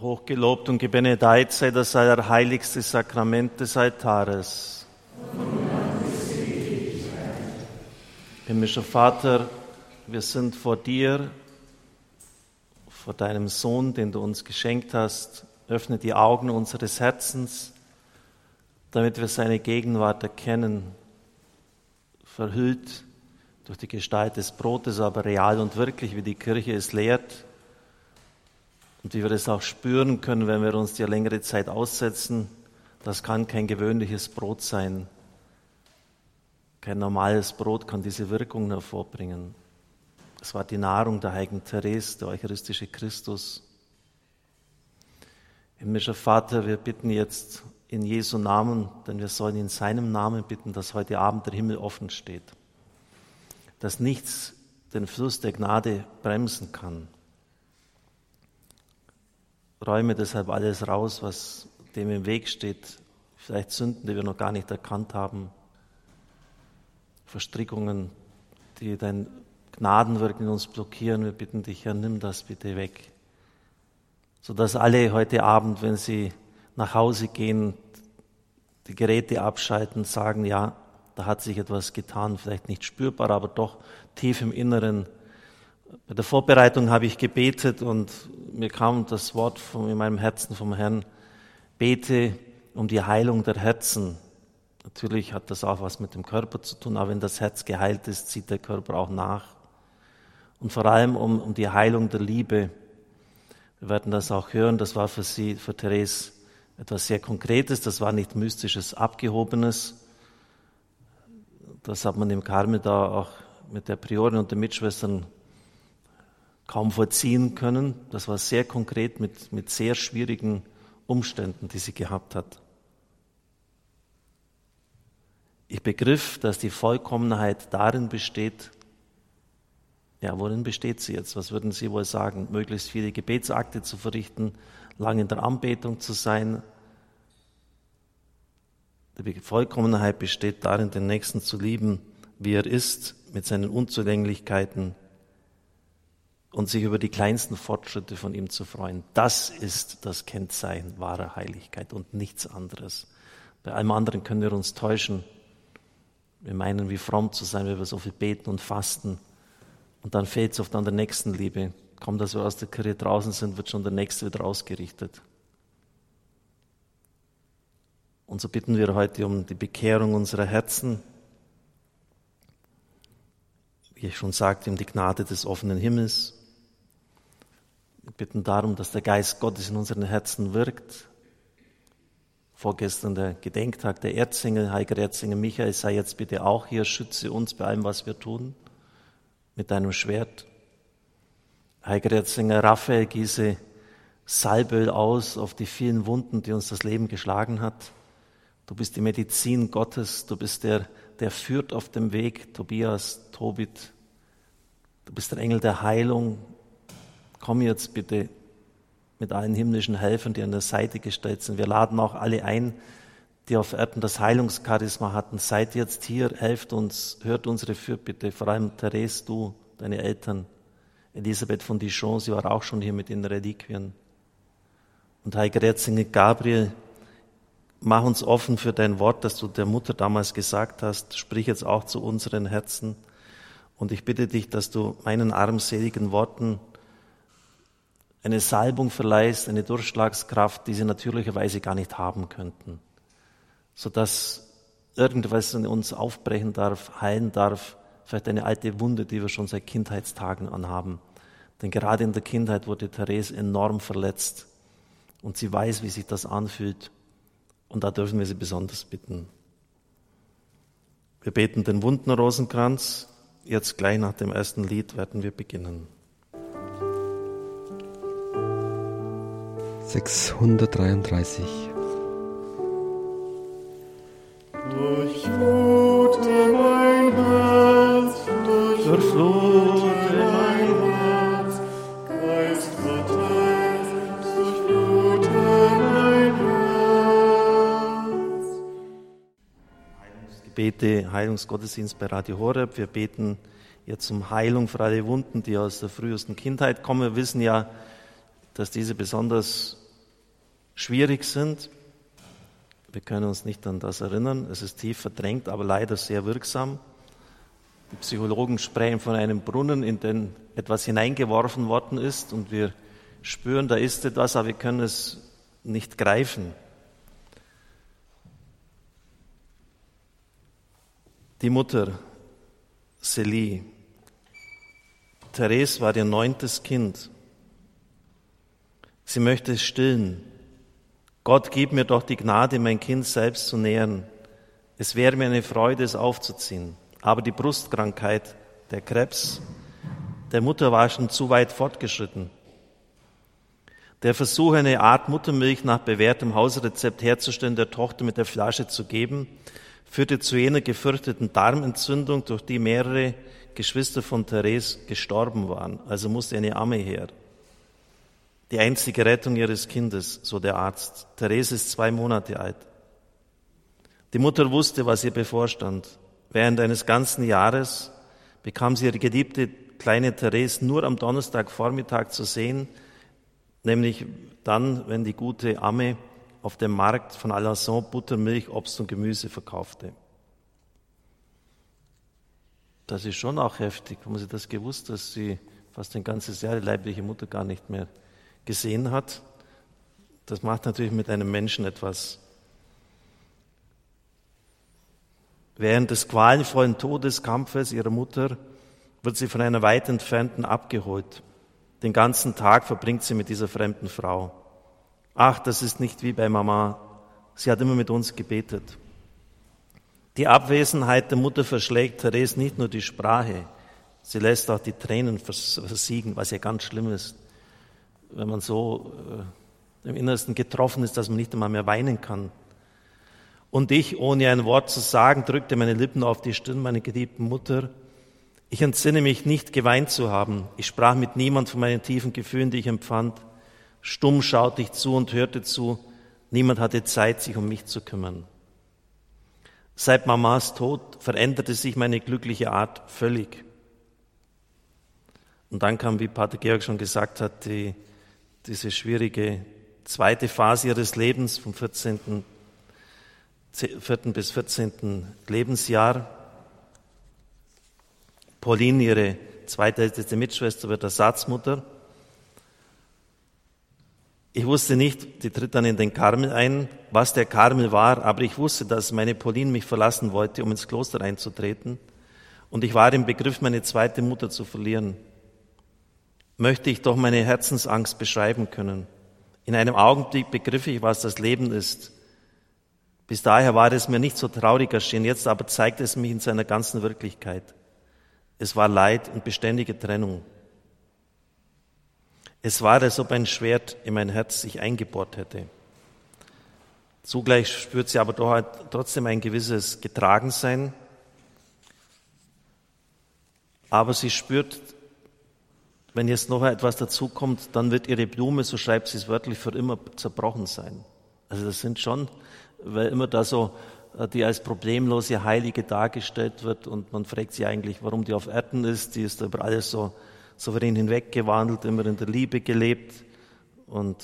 Hochgelobt und gebenedeit sei das allerheiligste Sakrament des Altares. Himmlischer Vater, wir sind vor dir, vor deinem Sohn, den du uns geschenkt hast. Öffne die Augen unseres Herzens, damit wir seine Gegenwart erkennen, verhüllt durch die Gestalt des Brotes, aber real und wirklich, wie die Kirche es lehrt und wie wir das auch spüren können, wenn wir uns die längere Zeit aussetzen. Das kann kein gewöhnliches Brot sein. Kein normales Brot kann diese Wirkung hervorbringen. Es war die Nahrung der heiligen Therese, der eucharistische Christus. Himmlischer Vater, wir bitten jetzt in Jesu Namen, denn wir sollen in seinem Namen bitten, dass heute Abend der Himmel offen steht, dass nichts den Fluss der Gnade bremsen kann. Räume deshalb alles raus, was dem im Weg steht, vielleicht Sünden, die wir noch gar nicht erkannt haben, Verstrickungen, die dein Gnadenwirken in uns blockieren. Wir bitten dich, Herr, nimm das bitte weg. Sodass alle heute Abend, wenn sie nach Hause gehen, die Geräte abschalten, sagen, ja, da hat sich etwas getan, vielleicht nicht spürbar, aber doch tief im Inneren. Bei der Vorbereitung habe ich gebetet und mir kam das Wort von, in meinem Herzen vom Herrn, bete um die Heilung der Herzen. Natürlich hat das auch was mit dem Körper zu tun, aber wenn das Herz geheilt ist, zieht der Körper auch nach und vor allem um, um die Heilung der Liebe. Wir werden das auch hören, das war für sie, für Therese, etwas sehr Konkretes, das war nicht mystisches, abgehobenes. Das hat man im Karmel da auch mit der Priorin und den Mitschwestern kaum vollziehen können. Das war sehr konkret mit, mit sehr schwierigen Umständen, die sie gehabt hat. Ich begriff, dass die Vollkommenheit darin besteht, ja, worin besteht sie jetzt? Was würden Sie wohl sagen? Möglichst viele Gebetsakte zu verrichten, lang in der Anbetung zu sein. Die Vollkommenheit besteht darin, den Nächsten zu lieben, wie er ist, mit seinen Unzulänglichkeiten und sich über die kleinsten Fortschritte von ihm zu freuen. Das ist das Kennzeichen wahrer Heiligkeit und nichts anderes. Bei allem anderen können wir uns täuschen. Wir meinen, wie fromm zu sein, wenn wir so viel beten und fasten. Und dann fehlt es oft an der Nächstenliebe. Kaum, dass wir aus der Kirche draußen sind, wird schon der Nächste wieder ausgerichtet. Und so bitten wir heute um die Bekehrung unserer Herzen. Wie ich schon sagte, um die Gnade des offenen Himmels. Wir bitten darum, dass der Geist Gottes in unseren Herzen wirkt. Vorgestern der Gedenktag der Erzengel, heiliger Erzengel Michael sei jetzt bitte auch hier, schütze uns bei allem, was wir tun mit deinem Schwert. Heiliger Erzengel Raphael, gieße Salböl aus auf die vielen Wunden, die uns das Leben geschlagen hat. Du bist die Medizin Gottes, du bist der, der führt auf dem Weg, Tobias, Tobit. Du bist der Engel der Heilung. Komm jetzt bitte mit allen himmlischen Helfern, die an der Seite gestellt sind. Wir laden auch alle ein, die auf Erden das Heilungscharisma hatten, seid jetzt hier, helft uns, hört unsere Fürbitte, vor allem Therese, du, deine Eltern, Elisabeth von Dijon, sie war auch schon hier mit den Reliquien. Und Heiliger Erzengel Gabriel, mach uns offen für dein Wort, das du der Mutter damals gesagt hast, sprich jetzt auch zu unseren Herzen. Und ich bitte dich, dass du meinen armseligen Worten eine Salbung verleihst, eine Durchschlagskraft, die sie natürlicherweise gar nicht haben könnten sodass irgendwas in uns aufbrechen darf, heilen darf, vielleicht eine alte Wunde, die wir schon seit Kindheitstagen anhaben. Denn gerade in der Kindheit wurde Therese enorm verletzt und sie weiß, wie sich das anfühlt und da dürfen wir sie besonders bitten. Wir beten den wunden Rosenkranz. Jetzt gleich nach dem ersten Lied werden wir beginnen. 633 Durchflute mein Herz, durchflute mein Herz, Geist Gottes, durchflute mein Herz. Gebete, Heilungsgottesdienst bei Radio Horeb. Wir beten jetzt um Heilung für alle Wunden, die aus der frühesten Kindheit kommen. Wir wissen ja, dass diese besonders schwierig sind. Wir können uns nicht an das erinnern. Es ist tief verdrängt, aber leider sehr wirksam. Die Psychologen sprechen von einem Brunnen, in den etwas hineingeworfen worden ist und wir spüren, da ist etwas, aber wir können es nicht greifen. Die Mutter, Celie, Therese war ihr neuntes Kind. Sie möchte es stillen. Gott, gib mir doch die Gnade, mein Kind selbst zu nähren. Es wäre mir eine Freude, es aufzuziehen. Aber die Brustkrankheit, der Krebs, der Mutter war schon zu weit fortgeschritten. Der Versuch, eine Art Muttermilch nach bewährtem Hausrezept herzustellen, der Tochter mit der Flasche zu geben, führte zu jener gefürchteten Darmentzündung, durch die mehrere Geschwister von Therese gestorben waren. Also musste eine Amme her. Die einzige Rettung ihres Kindes, so der Arzt. Therese ist zwei Monate alt. Die Mutter wusste, was ihr bevorstand. Während eines ganzen Jahres bekam sie ihre geliebte kleine Therese nur am Donnerstagvormittag zu sehen, nämlich dann, wenn die gute Amme auf dem Markt von Alençon Butter, Milch, Obst und Gemüse verkaufte. Das ist schon auch heftig. Haben Sie das gewusst, dass sie fast ein ganzes Jahr die leibliche Mutter gar nicht mehr gesehen hat? Das macht natürlich mit einem Menschen etwas. Während des qualvollen Todeskampfes ihrer Mutter wird sie von einer weit entfernten abgeholt. Den ganzen Tag verbringt sie mit dieser fremden Frau. Ach, das ist nicht wie bei Mama. Sie hat immer mit uns gebetet. Die Abwesenheit der Mutter verschlägt Therese nicht nur die Sprache, sie lässt auch die Tränen versiegen, was ja ganz schlimm ist, wenn man so äh, im Innersten getroffen ist, dass man nicht einmal mehr weinen kann. Und ich, ohne ein Wort zu sagen, drückte meine Lippen auf die Stirn meiner geliebten Mutter. Ich entsinne mich nicht, geweint zu haben. Ich sprach mit niemand von meinen tiefen Gefühlen, die ich empfand. Stumm schaute ich zu und hörte zu. Niemand hatte Zeit, sich um mich zu kümmern. Seit Mamas Tod veränderte sich meine glückliche Art völlig. Und dann kam, wie Pater Georg schon gesagt hat, die, diese schwierige zweite Phase ihres Lebens vom 14. 4. bis 14. Lebensjahr. Pauline, ihre zweitälteste Mitschwester, wird Ersatzmutter. Ich wusste nicht, die tritt dann in den Karmel ein, was der Karmel war, aber ich wusste, dass meine Pauline mich verlassen wollte, um ins Kloster einzutreten. Und ich war im Begriff, meine zweite Mutter zu verlieren. Möchte ich doch meine Herzensangst beschreiben können. In einem Augenblick begriff ich, was das Leben ist. Bis daher war es mir nicht so traurig erschienen, jetzt aber zeigt es mich in seiner ganzen Wirklichkeit. Es war Leid und beständige Trennung. Es war, als ob ein Schwert in mein Herz sich eingebohrt hätte. Zugleich spürt sie aber doch halt trotzdem ein gewisses Getragensein. Aber sie spürt, wenn jetzt noch etwas dazukommt, dann wird ihre Blume, so schreibt sie es wörtlich, für immer zerbrochen sein. Also das sind schon weil immer da so äh, die als problemlose Heilige dargestellt wird und man fragt sich eigentlich, warum die auf Erden ist. Die ist über alles so souverän hinweggewandelt, immer in der Liebe gelebt und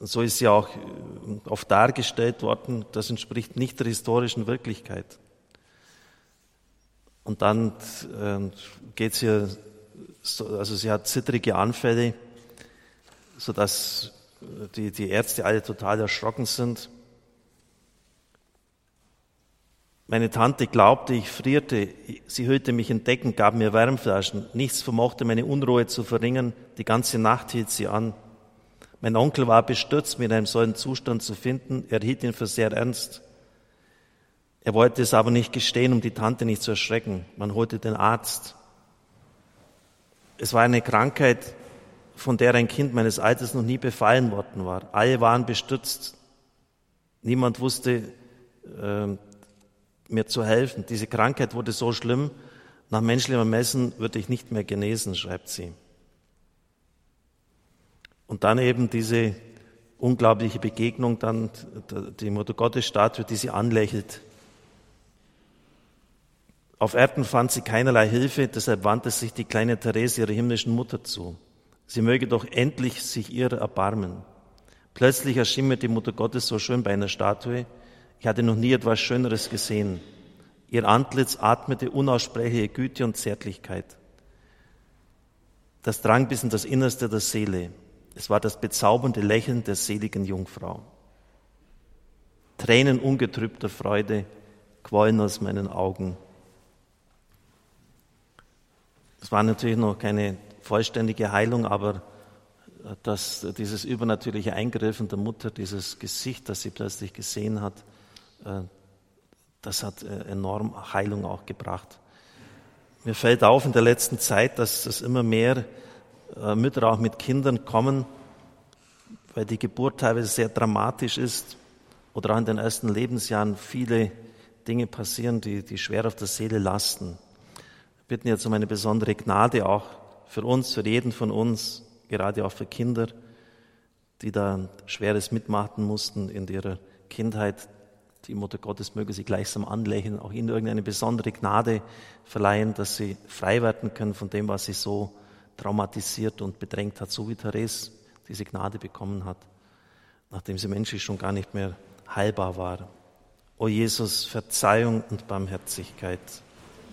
so ist sie auch äh, oft dargestellt worden. Das entspricht nicht der historischen Wirklichkeit. Und dann äh, geht es so, also sie hat zittrige Anfälle, sodass die, die Ärzte alle total erschrocken sind. Meine Tante glaubte, ich frierte. Sie hüllte mich in Decken, gab mir Wärmflaschen. Nichts vermochte meine Unruhe zu verringern. Die ganze Nacht hielt sie an. Mein Onkel war bestürzt, mich in einem solchen Zustand zu finden. Er hielt ihn für sehr ernst. Er wollte es aber nicht gestehen, um die Tante nicht zu erschrecken. Man holte den Arzt. Es war eine Krankheit, von der ein Kind meines Alters noch nie befallen worden war. Alle waren bestürzt. Niemand wusste, äh, mir zu helfen. Diese Krankheit wurde so schlimm, nach menschlichem Ermessen würde ich nicht mehr genesen, schreibt sie. Und dann eben diese unglaubliche Begegnung, dann die Mutter Gottes Statue, die sie anlächelt. Auf Erden fand sie keinerlei Hilfe, deshalb wandte sich die kleine Therese ihrer himmlischen Mutter zu. Sie möge doch endlich sich ihrer erbarmen. Plötzlich erschien mir die Mutter Gottes so schön bei einer Statue. Ich hatte noch nie etwas Schöneres gesehen. Ihr Antlitz atmete unaussprechliche Güte und Zärtlichkeit. Das drang bis in das Innerste der Seele. Es war das bezaubernde Lächeln der seligen Jungfrau. Tränen ungetrübter Freude quollen aus meinen Augen. Es war natürlich noch keine vollständige Heilung, aber dass dieses übernatürliche Eingreifen der Mutter, dieses Gesicht, das sie plötzlich gesehen hat, äh, das hat äh, enorm Heilung auch gebracht. Mir fällt auf in der letzten Zeit, dass es immer mehr äh, Mütter auch mit Kindern kommen, weil die Geburt teilweise sehr dramatisch ist oder auch in den ersten Lebensjahren viele Dinge passieren, die, die schwer auf der Seele lasten. Bitten jetzt um eine besondere Gnade auch für uns, für jeden von uns, gerade auch für Kinder, die da Schweres mitmachen mussten in ihrer Kindheit. Die Mutter Gottes möge sie gleichsam anlächeln, auch ihnen irgendeine besondere Gnade verleihen, dass sie frei werden können von dem, was sie so traumatisiert und bedrängt hat, so wie Therese diese Gnade bekommen hat, nachdem sie menschlich schon gar nicht mehr heilbar war. O Jesus, Verzeihung und Barmherzigkeit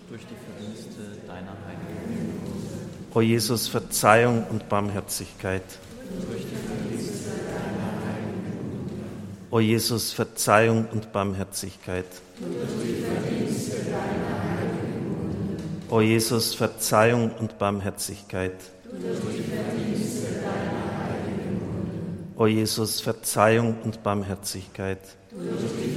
durch die Verdienste deiner Heiligen. O Jesus, Verzeihung und Barmherzigkeit. Durch die Verdienste deiner Heiligen. O Jesus, Verzeihung und Barmherzigkeit. Durch die Verdienste deiner O Jesus, Verzeihung und Barmherzigkeit. O Jesus, Verzeihung und Barmherzigkeit. Durch die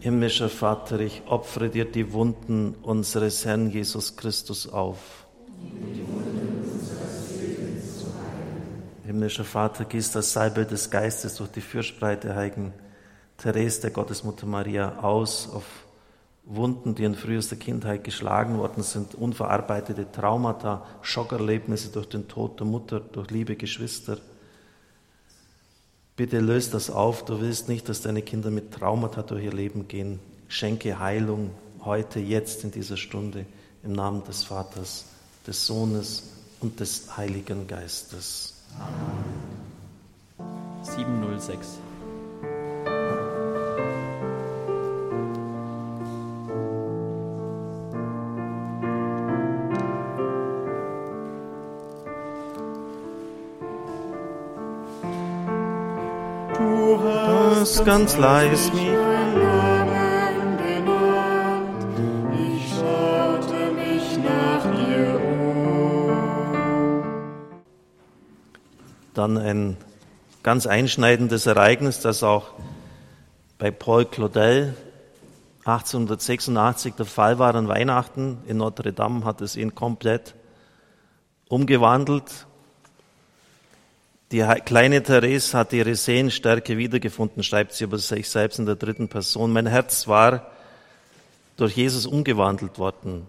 Himmlischer Vater, ich opfere dir die Wunden unseres Herrn Jesus Christus auf. Himmlischer Vater, gieß das Salbe des Geistes durch die Fürspreite Heiligen Therese der Gottesmutter Maria aus auf Wunden, die in frühester Kindheit geschlagen worden sind, unverarbeitete Traumata, Schockerlebnisse durch den Tod der Mutter, durch liebe Geschwister. Bitte löst das auf. Du willst nicht, dass deine Kinder mit Traumata durch ihr Leben gehen. Schenke Heilung heute, jetzt, in dieser Stunde, im Namen des Vaters, des Sohnes und des Heiligen Geistes. Amen. 706. ganz leis um. Dann ein ganz einschneidendes Ereignis, das auch bei Paul Claudel 1886 der Fall war an Weihnachten in Notre Dame, hat es ihn komplett umgewandelt die kleine Therese hat ihre Sehenstärke wiedergefunden, schreibt sie über sich selbst in der dritten Person. Mein Herz war durch Jesus umgewandelt worden.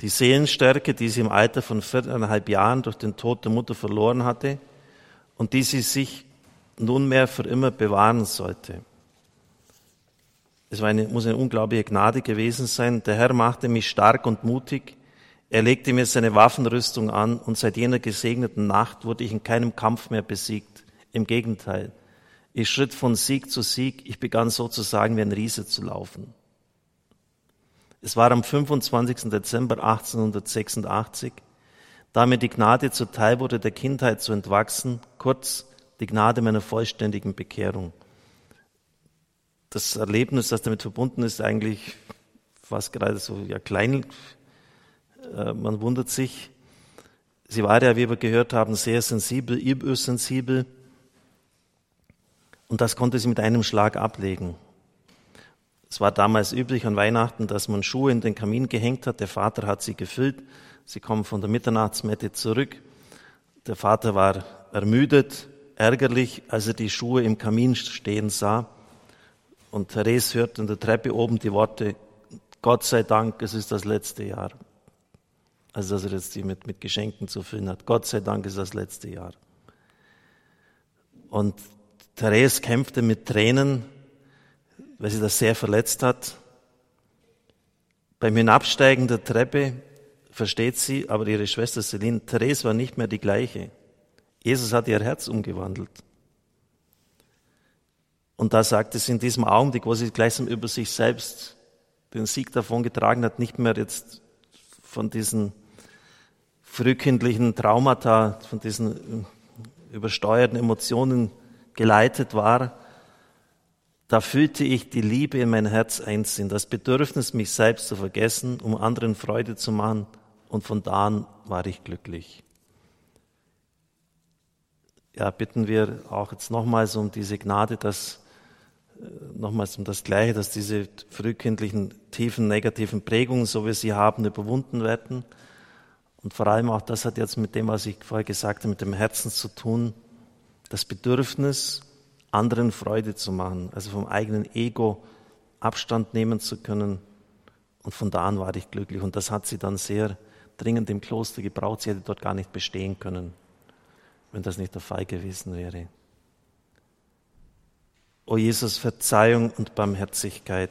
Die Seelenstärke, die sie im Alter von viereinhalb Jahren durch den Tod der Mutter verloren hatte und die sie sich nunmehr für immer bewahren sollte. Es eine, muss eine unglaubliche Gnade gewesen sein. Der Herr machte mich stark und mutig er legte mir seine Waffenrüstung an und seit jener gesegneten Nacht wurde ich in keinem Kampf mehr besiegt. Im Gegenteil, ich schritt von Sieg zu Sieg, ich begann sozusagen wie ein Riese zu laufen. Es war am 25. Dezember 1886, da mir die Gnade zuteil wurde, der Kindheit zu entwachsen, kurz die Gnade meiner vollständigen Bekehrung. Das Erlebnis, das damit verbunden ist, eigentlich fast gerade so ja klein man wundert sich, sie war ja, wie wir gehört haben, sehr sensibel, übersensibel. Und das konnte sie mit einem Schlag ablegen. Es war damals üblich an Weihnachten, dass man Schuhe in den Kamin gehängt hat. Der Vater hat sie gefüllt. Sie kommen von der Mitternachtsmette zurück. Der Vater war ermüdet, ärgerlich, als er die Schuhe im Kamin stehen sah. Und Therese hört an der Treppe oben die Worte, Gott sei Dank, es ist das letzte Jahr. Also, dass er jetzt die mit, mit Geschenken zu füllen hat. Gott sei Dank ist das letzte Jahr. Und Therese kämpfte mit Tränen, weil sie das sehr verletzt hat. Beim Hinabsteigen der Treppe versteht sie, aber ihre Schwester Celine, Therese war nicht mehr die gleiche. Jesus hat ihr Herz umgewandelt. Und da sagte sie in diesem Augenblick, wo sie gleichsam über sich selbst den Sieg davon getragen hat, nicht mehr jetzt von diesen frühkindlichen Traumata, von diesen übersteuerten Emotionen geleitet war, da fühlte ich die Liebe in mein Herz einziehen, das Bedürfnis, mich selbst zu vergessen, um anderen Freude zu machen, und von da an war ich glücklich. Ja, bitten wir auch jetzt nochmals um diese Gnade, dass äh, nochmals um das Gleiche, dass diese frühkindlichen tiefen negativen Prägungen, so wie sie haben, überwunden werden. Und vor allem auch das hat jetzt mit dem, was ich vorher gesagt habe, mit dem Herzen zu tun, das Bedürfnis, anderen Freude zu machen, also vom eigenen Ego Abstand nehmen zu können. Und von da an war ich glücklich. Und das hat sie dann sehr dringend im Kloster gebraucht. Sie hätte dort gar nicht bestehen können, wenn das nicht der Fall gewesen wäre. O Jesus, Verzeihung und Barmherzigkeit.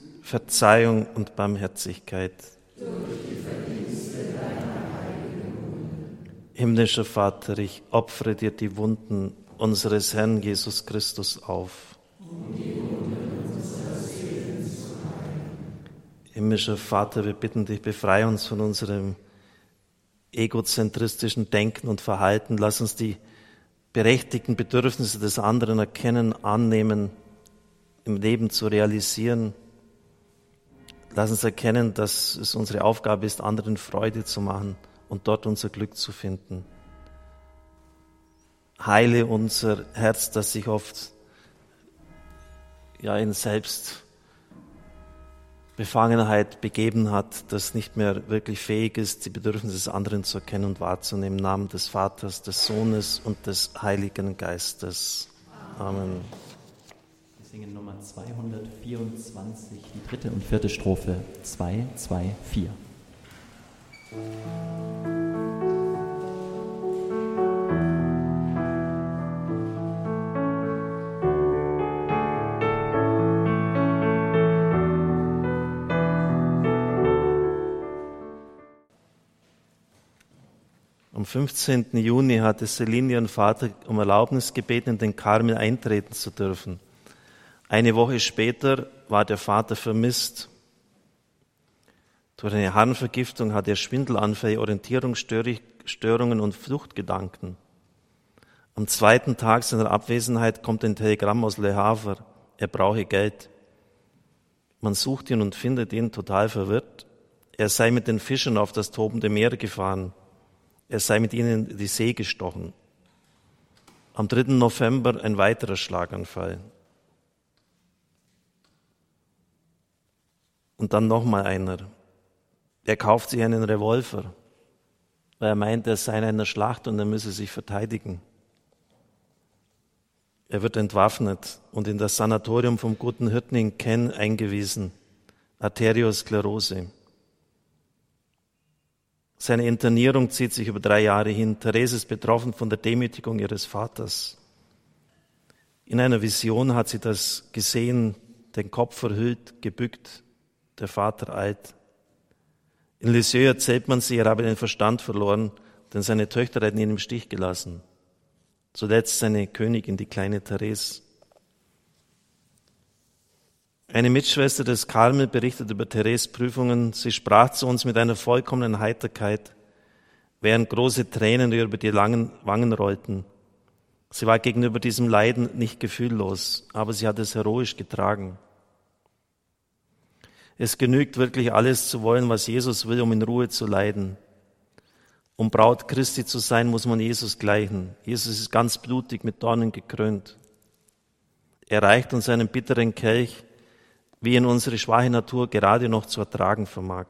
Verzeihung und Barmherzigkeit. Himmlischer Vater, ich opfere dir die Wunden unseres Herrn Jesus Christus auf. Himmlischer Vater, wir bitten dich, befreie uns von unserem egozentristischen Denken und Verhalten. Lass uns die berechtigten Bedürfnisse des anderen erkennen, annehmen, im Leben zu realisieren. Lass uns erkennen, dass es unsere Aufgabe ist, anderen Freude zu machen und dort unser Glück zu finden. Heile unser Herz, das sich oft ja in Selbstbefangenheit begeben hat, das nicht mehr wirklich fähig ist, die Bedürfnisse des anderen zu erkennen und wahrzunehmen. Im Namen des Vaters, des Sohnes und des Heiligen Geistes. Amen. Singen Nummer 224, die dritte und vierte Strophe. 2, 2, 4. Am 15. Juni hatte Celine ihren Vater um Erlaubnis gebeten, in den Karmel eintreten zu dürfen. Eine Woche später war der Vater vermisst. Durch eine Harnvergiftung hat er Schwindelanfälle, Orientierungsstörungen und Fluchtgedanken. Am zweiten Tag seiner Abwesenheit kommt ein Telegramm aus Le Havre. Er brauche Geld. Man sucht ihn und findet ihn total verwirrt. Er sei mit den Fischern auf das tobende Meer gefahren. Er sei mit ihnen in die See gestochen. Am 3. November ein weiterer Schlaganfall. Und dann nochmal einer. Er kauft sich einen Revolver, weil er meint, er sei in einer Schlacht und er müsse sich verteidigen. Er wird entwaffnet und in das Sanatorium vom guten Hirten in Ken eingewiesen. Arteriosklerose. Seine Internierung zieht sich über drei Jahre hin. Therese ist betroffen von der Demütigung ihres Vaters. In einer Vision hat sie das gesehen, den Kopf verhüllt, gebückt, der Vater eilt. In Lisieux erzählt man sie, er habe den Verstand verloren, denn seine Töchter hätten ihn im Stich gelassen. Zuletzt seine Königin, die kleine Therese. Eine Mitschwester des Karmel berichtet über Therese Prüfungen. Sie sprach zu uns mit einer vollkommenen Heiterkeit, während große Tränen über die langen Wangen rollten. Sie war gegenüber diesem Leiden nicht gefühllos, aber sie hat es heroisch getragen. Es genügt wirklich alles zu wollen, was Jesus will, um in Ruhe zu leiden. Um Braut Christi zu sein, muss man Jesus gleichen. Jesus ist ganz blutig mit Dornen gekrönt. Er reicht uns einen bitteren Kelch, wie ihn unsere schwache Natur gerade noch zu ertragen vermag.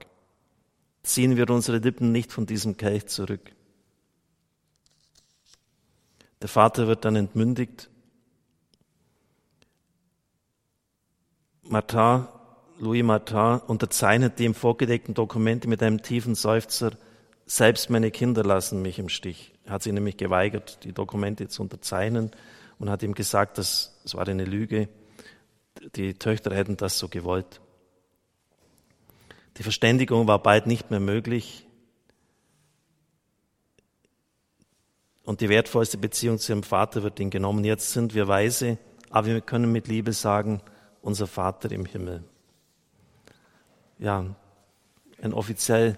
Ziehen wir unsere Lippen nicht von diesem Kelch zurück. Der Vater wird dann entmündigt. Martin, Louis Martin unterzeichnet die ihm vorgelegten Dokumente mit einem tiefen Seufzer, selbst meine Kinder lassen mich im Stich. Er hat sich nämlich geweigert, die Dokumente zu unterzeichnen und hat ihm gesagt, dass es war eine Lüge. Die Töchter hätten das so gewollt. Die Verständigung war bald nicht mehr möglich. Und die wertvollste Beziehung zu ihrem Vater wird ihnen genommen. Jetzt sind wir weise, aber wir können mit Liebe sagen, unser Vater im Himmel. Ja, ein offiziell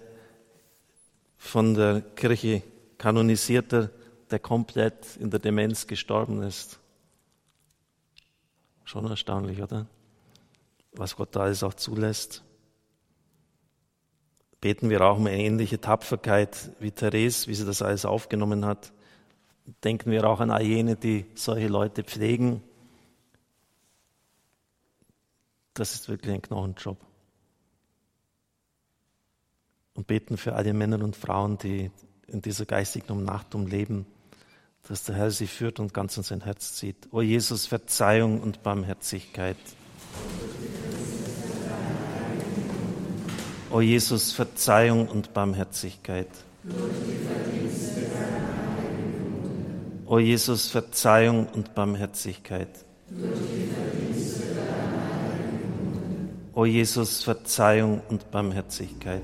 von der Kirche kanonisierter, der komplett in der Demenz gestorben ist. Schon erstaunlich, oder? Was Gott da alles auch zulässt. Beten wir auch um eine ähnliche Tapferkeit wie Therese, wie sie das alles aufgenommen hat denken wir auch an all jene, die solche Leute pflegen. Das ist wirklich ein Knochenjob. Und beten für alle Männer und Frauen, die in dieser geistigen Umnachtung leben, dass der Herr sie führt und ganz in sein Herz zieht. O Jesus, Verzeihung und Barmherzigkeit. O Jesus, Verzeihung und Barmherzigkeit. O Jesus, Verzeihung und Barmherzigkeit. O Jesus, Verzeihung und Barmherzigkeit.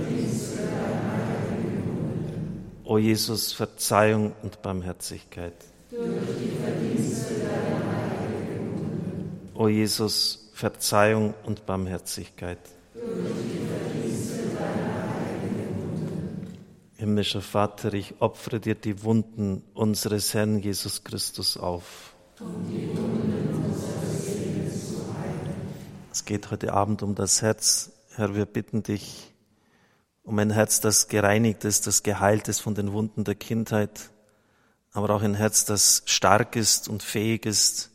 O Jesus, Verzeihung und Barmherzigkeit. O Jesus, Verzeihung und Barmherzigkeit. Himmlischer Vater, ich opfere dir die Wunden unseres Herrn Jesus Christus auf. Es geht heute Abend um das Herz. Herr, wir bitten dich um ein Herz, das gereinigt ist, das geheilt ist von den Wunden der Kindheit, aber auch ein Herz, das stark ist und fähig ist,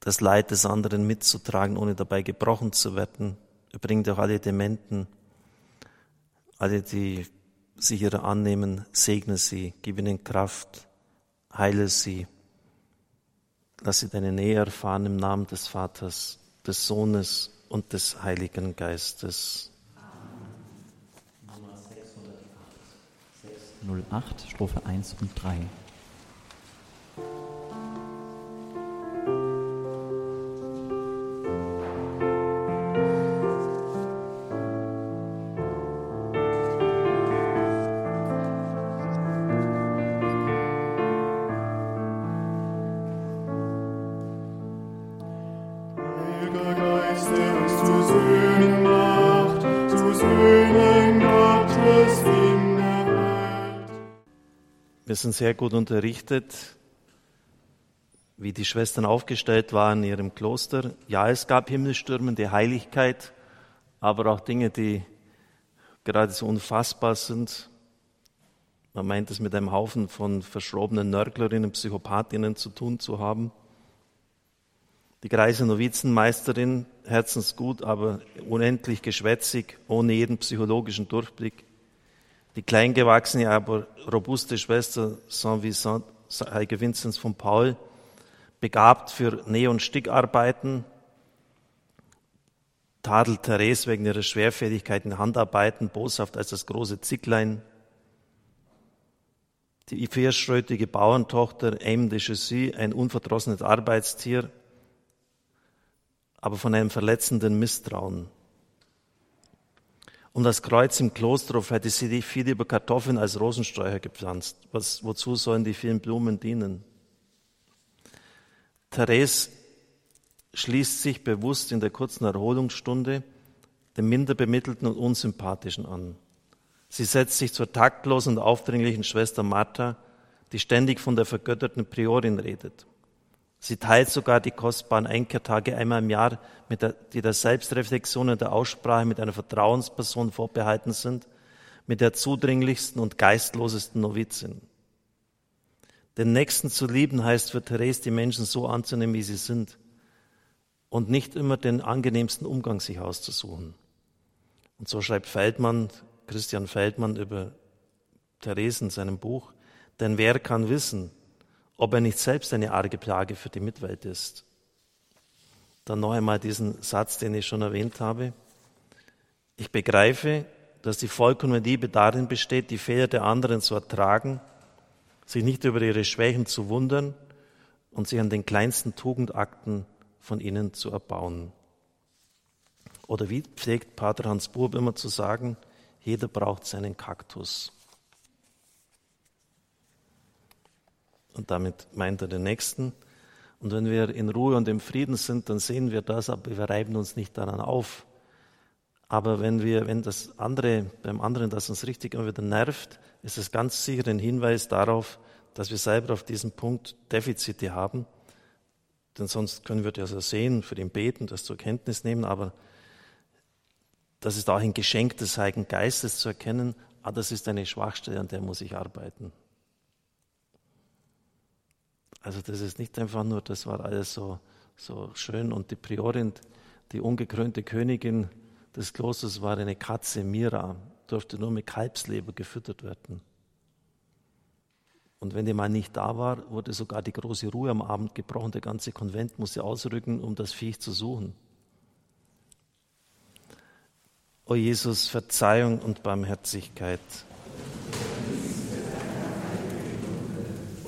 das Leid des anderen mitzutragen, ohne dabei gebrochen zu werden. Er bringt auch alle Dementen, alle, die sich ihrer annehmen, segne sie, gib ihnen Kraft, heile sie. Lass sie deine Nähe erfahren im Namen des Vaters, des Sohnes und des Heiligen Geistes. 608, Strophe 1 und 3. Wir sind sehr gut unterrichtet. wie die Schwestern aufgestellt waren in ihrem Kloster. Ja, es gab himmelstürmende Heiligkeit, aber auch Dinge, die geradezu unfassbar sind. Man meint es mit einem Haufen von verschrobenen Nörglerinnen, Psychopathinnen zu tun zu haben. Die greise Novizenmeisterin, herzensgut, aber unendlich geschwätzig, ohne jeden psychologischen Durchblick. Die kleingewachsene, aber robuste Schwester Saint-Vincent, Heike Vinzenz von Paul, begabt für Näh- und Stickarbeiten, tadelt Therese wegen ihrer Schwerfälligkeit in Handarbeiten, boshaft als das große Zicklein. Die vierschrötige Bauerntochter Aime de Chessy, ein unverdrossenes Arbeitstier, aber von einem verletzenden Misstrauen. Um das Kreuz im Klosterhof hätte sie die viel über Kartoffeln als Rosensträucher gepflanzt. Was, wozu sollen die vielen Blumen dienen? Therese schließt sich bewusst in der kurzen Erholungsstunde dem Minderbemittelten und Unsympathischen an. Sie setzt sich zur taktlosen und aufdringlichen Schwester Martha, die ständig von der vergötterten Priorin redet. Sie teilt sogar die kostbaren Einkehrtage einmal im Jahr, der, die der Selbstreflexion und der Aussprache mit einer Vertrauensperson vorbehalten sind, mit der zudringlichsten und geistlosesten Novizin. Den Nächsten zu lieben heißt für Therese, die Menschen so anzunehmen, wie sie sind und nicht immer den angenehmsten Umgang sich auszusuchen. Und so schreibt Feldmann, Christian Feldmann über Therese in seinem Buch, denn wer kann wissen, ob er nicht selbst eine arge Plage für die Mitwelt ist? Dann noch einmal diesen Satz, den ich schon erwähnt habe. Ich begreife, dass die vollkommene Liebe darin besteht, die Fehler der anderen zu ertragen, sich nicht über ihre Schwächen zu wundern und sich an den kleinsten Tugendakten von ihnen zu erbauen. Oder wie pflegt Pater Hans Burb immer zu sagen, jeder braucht seinen Kaktus. Und damit meint er den nächsten. Und wenn wir in Ruhe und im Frieden sind, dann sehen wir das, aber wir reiben uns nicht daran auf. Aber wenn wir, wenn das andere, beim anderen, das uns richtig immer wieder nervt, ist es ganz sicher ein Hinweis darauf, dass wir selber auf diesem Punkt Defizite haben denn sonst können wir das ja sehen, für den beten, das zur Kenntnis nehmen, aber das ist auch ein Geschenk des Heiligen Geistes zu erkennen, ah, das ist eine Schwachstelle, an der muss ich arbeiten. Also das ist nicht einfach nur, das war alles so, so schön und die Priorin, die ungekrönte Königin des Klosters war eine Katze, Mira, durfte nur mit Kalbsleber gefüttert werden. Und wenn die mal nicht da war, wurde sogar die große Ruhe am Abend gebrochen. Der ganze Konvent musste ausrücken, um das Viech zu suchen. O Jesus, Verzeihung und Barmherzigkeit.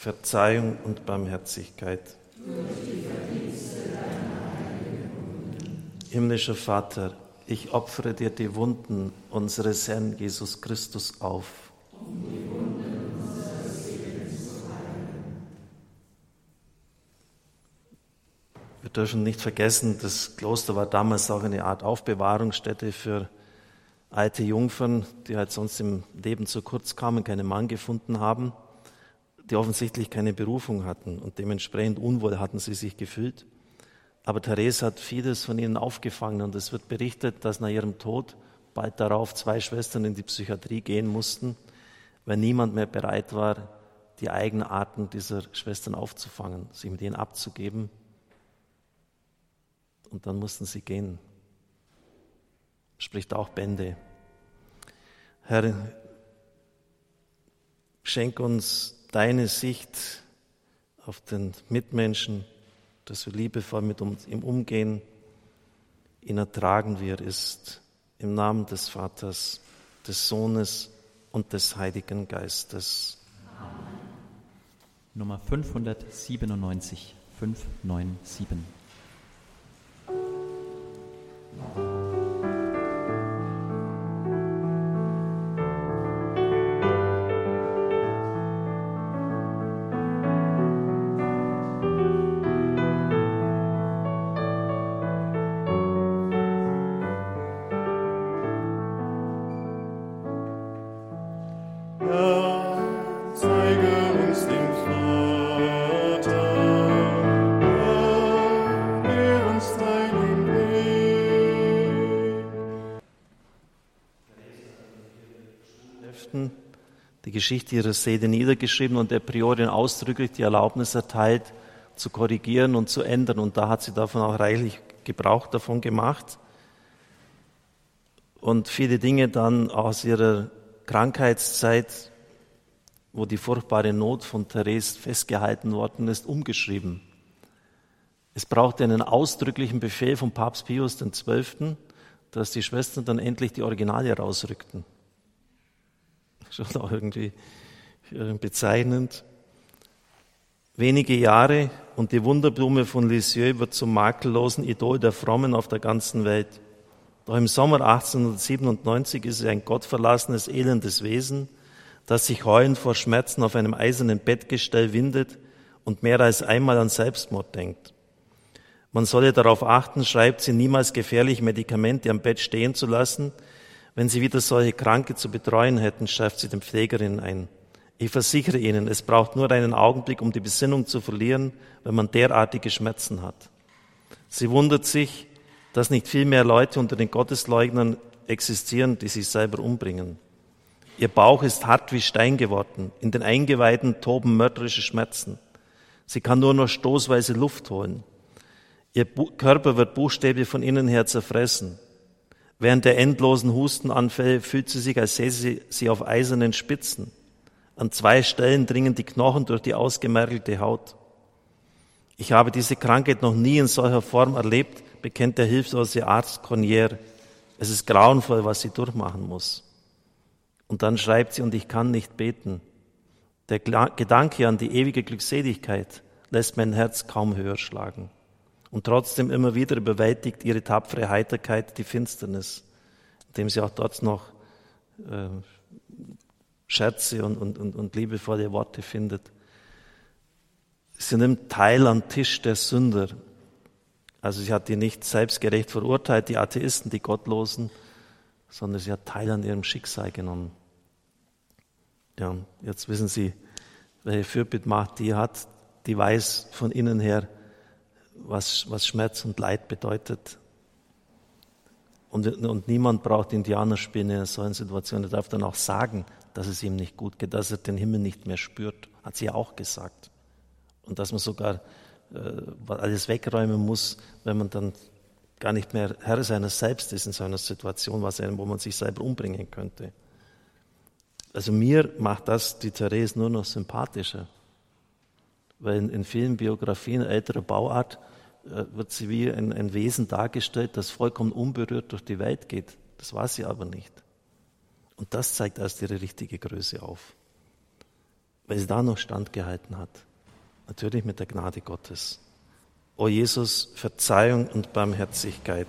Verzeihung und Barmherzigkeit. Himmlischer Vater, ich opfere dir die Wunden unseres Herrn Jesus Christus auf. Wir dürfen nicht vergessen, das Kloster war damals auch eine Art Aufbewahrungsstätte für alte Jungfern, die halt sonst im Leben zu kurz kamen, keinen Mann gefunden haben, die offensichtlich keine Berufung hatten und dementsprechend unwohl hatten sie sich gefühlt. Aber Therese hat vieles von ihnen aufgefangen und es wird berichtet, dass nach ihrem Tod bald darauf zwei Schwestern in die Psychiatrie gehen mussten, weil niemand mehr bereit war, die Eigenarten dieser Schwestern aufzufangen, sie mit ihnen abzugeben und dann mussten sie gehen. Spricht auch Bände. Herr, schenk uns deine Sicht auf den Mitmenschen, dass wir liebevoll mit ihm umgehen, ihn ertragen, wie er ist, im Namen des Vaters, des Sohnes und des Heiligen Geistes. Nummer 597, 597. die Geschichte ihrer Seele niedergeschrieben und der Priorin ausdrücklich die Erlaubnis erteilt, zu korrigieren und zu ändern. Und da hat sie davon auch reichlich Gebrauch davon gemacht. Und viele Dinge dann aus ihrer Krankheitszeit, wo die furchtbare Not von Therese festgehalten worden ist, umgeschrieben. Es brauchte einen ausdrücklichen Befehl von Papst Pius XII., dass die Schwestern dann endlich die Originale rausrückten. Schon auch irgendwie äh, bezeichnend. Wenige Jahre und die Wunderblume von Lisieux wird zum makellosen Idol der Frommen auf der ganzen Welt. Doch im Sommer 1897 ist sie ein gottverlassenes, elendes Wesen, das sich heulend vor Schmerzen auf einem eisernen Bettgestell windet und mehr als einmal an Selbstmord denkt. Man solle darauf achten, schreibt sie, niemals gefährliche Medikamente am Bett stehen zu lassen. Wenn Sie wieder solche Kranke zu betreuen hätten, schreibt sie den Pflegerinnen ein. Ich versichere Ihnen, es braucht nur einen Augenblick, um die Besinnung zu verlieren, wenn man derartige Schmerzen hat. Sie wundert sich, dass nicht viel mehr Leute unter den Gottesleugnern existieren, die sich selber umbringen. Ihr Bauch ist hart wie Stein geworden, in den Eingeweiden toben mörderische Schmerzen. Sie kann nur noch stoßweise Luft holen. Ihr Körper wird buchstäblich von innen her zerfressen. Während der endlosen Hustenanfälle fühlt sie sich, als säße sie, sie auf eisernen Spitzen. An zwei Stellen dringen die Knochen durch die ausgemergelte Haut. Ich habe diese Krankheit noch nie in solcher Form erlebt, bekennt der hilflose Arzt Cornier. Es ist grauenvoll, was sie durchmachen muss. Und dann schreibt sie, und ich kann nicht beten. Der Gedanke an die ewige Glückseligkeit lässt mein Herz kaum höher schlagen. Und trotzdem immer wieder überwältigt ihre tapfere Heiterkeit die Finsternis, indem sie auch dort noch äh, Scherze und, und, und, und liebevolle Worte findet. Sie nimmt teil am Tisch der Sünder. Also sie hat die nicht selbstgerecht verurteilt, die Atheisten, die Gottlosen, sondern sie hat teil an ihrem Schicksal genommen. Ja, jetzt wissen Sie, welche Fürbittmacht die hat. Die weiß von innen her, was, was Schmerz und Leid bedeutet. Und, und niemand braucht Indianerspielen in solchen Situation. Er darf dann auch sagen, dass es ihm nicht gut geht, dass er den Himmel nicht mehr spürt. Hat sie ja auch gesagt. Und dass man sogar äh, alles wegräumen muss, wenn man dann gar nicht mehr Herr seiner selbst ist in so einer Situation, was, wo man sich selber umbringen könnte. Also mir macht das die Therese nur noch sympathischer. Weil in, in vielen Biografien älterer Bauart äh, wird sie wie ein, ein Wesen dargestellt, das vollkommen unberührt durch die Welt geht. Das war sie aber nicht. Und das zeigt erst ihre richtige Größe auf. Weil sie da noch standgehalten hat. Natürlich mit der Gnade Gottes. O Jesus, Verzeihung und Barmherzigkeit.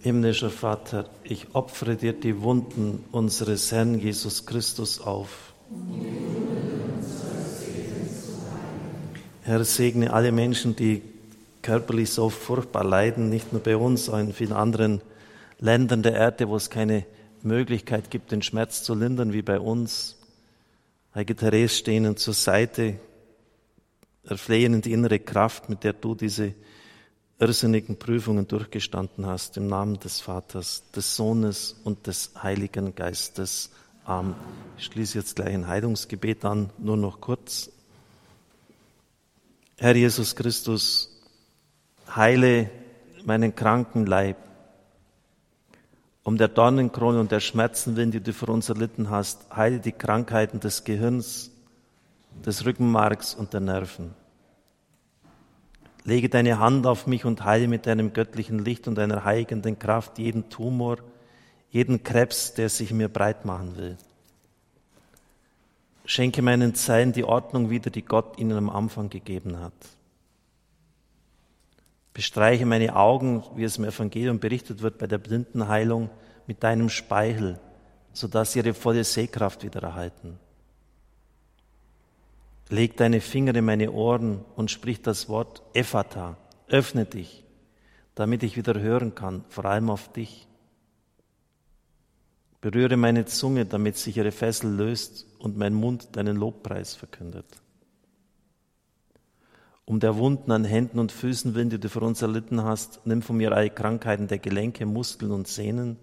Himmlischer Vater, ich opfere dir die Wunden unseres Herrn Jesus Christus auf. Herr, segne alle Menschen, die körperlich so furchtbar leiden, nicht nur bei uns, sondern in vielen anderen Ländern der Erde, wo es keine Möglichkeit gibt, den Schmerz zu lindern wie bei uns. Heilige Therese, stehen ihnen zur Seite, erflehen die innere Kraft, mit der du diese irrsinnigen Prüfungen durchgestanden hast, im Namen des Vaters, des Sohnes und des Heiligen Geistes. Amen. Ich schließe jetzt gleich ein Heilungsgebet an, nur noch kurz. Herr Jesus Christus, heile meinen kranken Leib. Um der Dornenkrone und der Schmerzen willen, die du für uns erlitten hast, heile die Krankheiten des Gehirns, des Rückenmarks und der Nerven. Lege deine Hand auf mich und heile mit deinem göttlichen Licht und deiner heilenden Kraft jeden Tumor, jeden Krebs, der sich mir breit machen will. Schenke meinen Zeilen die Ordnung wieder, die Gott ihnen am Anfang gegeben hat. Bestreiche meine Augen, wie es im Evangelium berichtet wird, bei der Blindenheilung mit deinem Speichel, sodass sie ihre volle Sehkraft wieder erhalten. Leg deine Finger in meine Ohren und sprich das Wort Ephata, öffne dich, damit ich wieder hören kann, vor allem auf dich. Berühre meine Zunge, damit sich ihre Fessel löst und mein Mund deinen Lobpreis verkündet. Um der Wunden an Händen und Füßen willen, die du für uns erlitten hast, nimm von mir alle Krankheiten der Gelenke, Muskeln und Sehnen,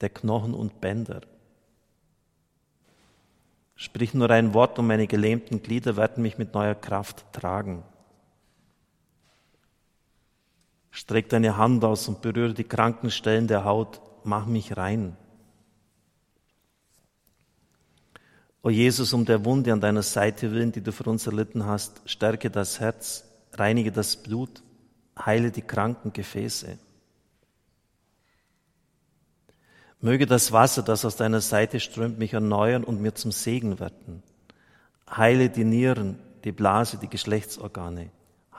der Knochen und Bänder. Sprich nur ein Wort und meine gelähmten Glieder werden mich mit neuer Kraft tragen. Streck deine Hand aus und berühre die kranken Stellen der Haut, mach mich rein. O Jesus, um der Wunde an deiner Seite willen, die du für uns erlitten hast, stärke das Herz, reinige das Blut, heile die kranken Gefäße. Möge das Wasser, das aus deiner Seite strömt, mich erneuern und mir zum Segen werden. Heile die Nieren, die Blase, die Geschlechtsorgane.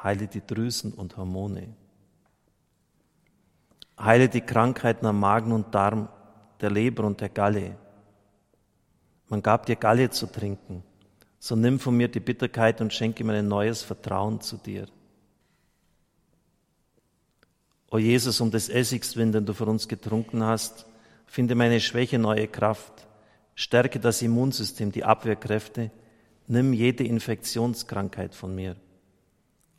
Heile die Drüsen und Hormone. Heile die Krankheiten am Magen und Darm, der Leber und der Galle. Man gab dir Galle zu trinken. So nimm von mir die Bitterkeit und schenke mir ein neues Vertrauen zu dir. O Jesus, um des Essigs willen, den du für uns getrunken hast, Finde meine Schwäche neue Kraft. Stärke das Immunsystem, die Abwehrkräfte. Nimm jede Infektionskrankheit von mir.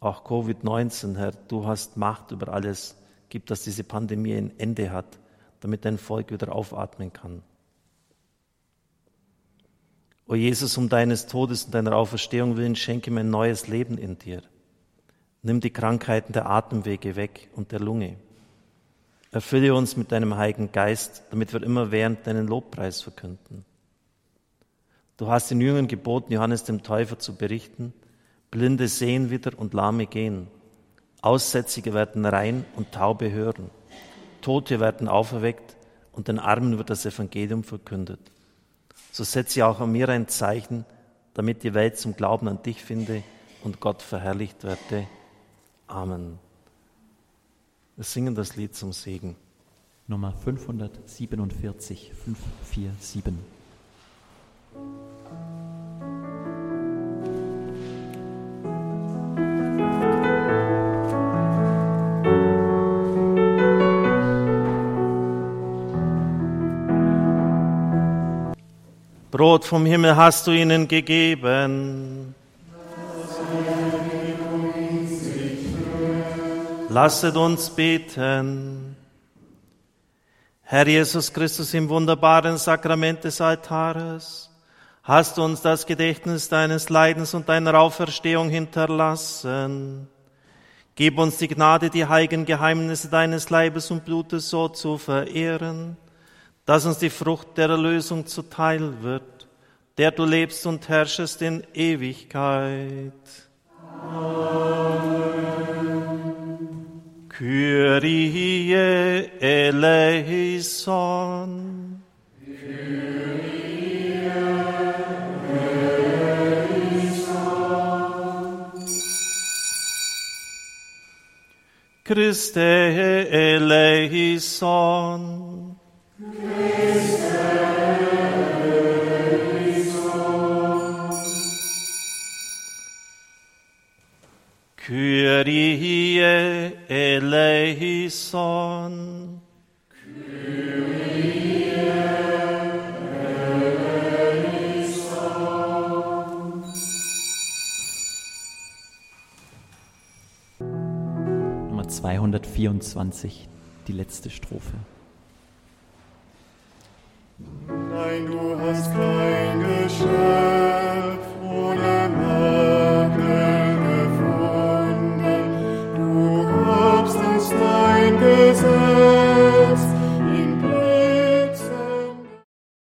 Auch Covid-19, Herr, du hast Macht über alles. Gib, dass diese Pandemie ein Ende hat, damit dein Volk wieder aufatmen kann. O Jesus, um deines Todes und deiner Auferstehung willen, schenke mir ein neues Leben in dir. Nimm die Krankheiten der Atemwege weg und der Lunge. Erfülle uns mit deinem Heiligen Geist, damit wir immer während deinen Lobpreis verkünden. Du hast den Jüngern geboten, Johannes dem Täufer zu berichten, Blinde sehen wieder und Lahme gehen, Aussätzige werden rein und Taube hören, Tote werden auferweckt und den Armen wird das Evangelium verkündet. So setze auch an mir ein Zeichen, damit die Welt zum Glauben an dich finde und Gott verherrlicht werde. Amen. Wir singen das Lied zum Segen. Nummer 547, 547. Brot vom Himmel hast du ihnen gegeben. Lasset uns beten. Herr Jesus Christus, im wunderbaren Sakrament des Altares hast du uns das Gedächtnis deines Leidens und deiner Auferstehung hinterlassen. Gib uns die Gnade, die heiligen Geheimnisse deines Leibes und Blutes so zu verehren, dass uns die Frucht der Erlösung zuteil wird, der du lebst und herrschest in Ewigkeit. Amen. Kyrie eleison. Christe eleison. Kyrie eleison. Nummer 224, die letzte Strophe. Nein, du hast kein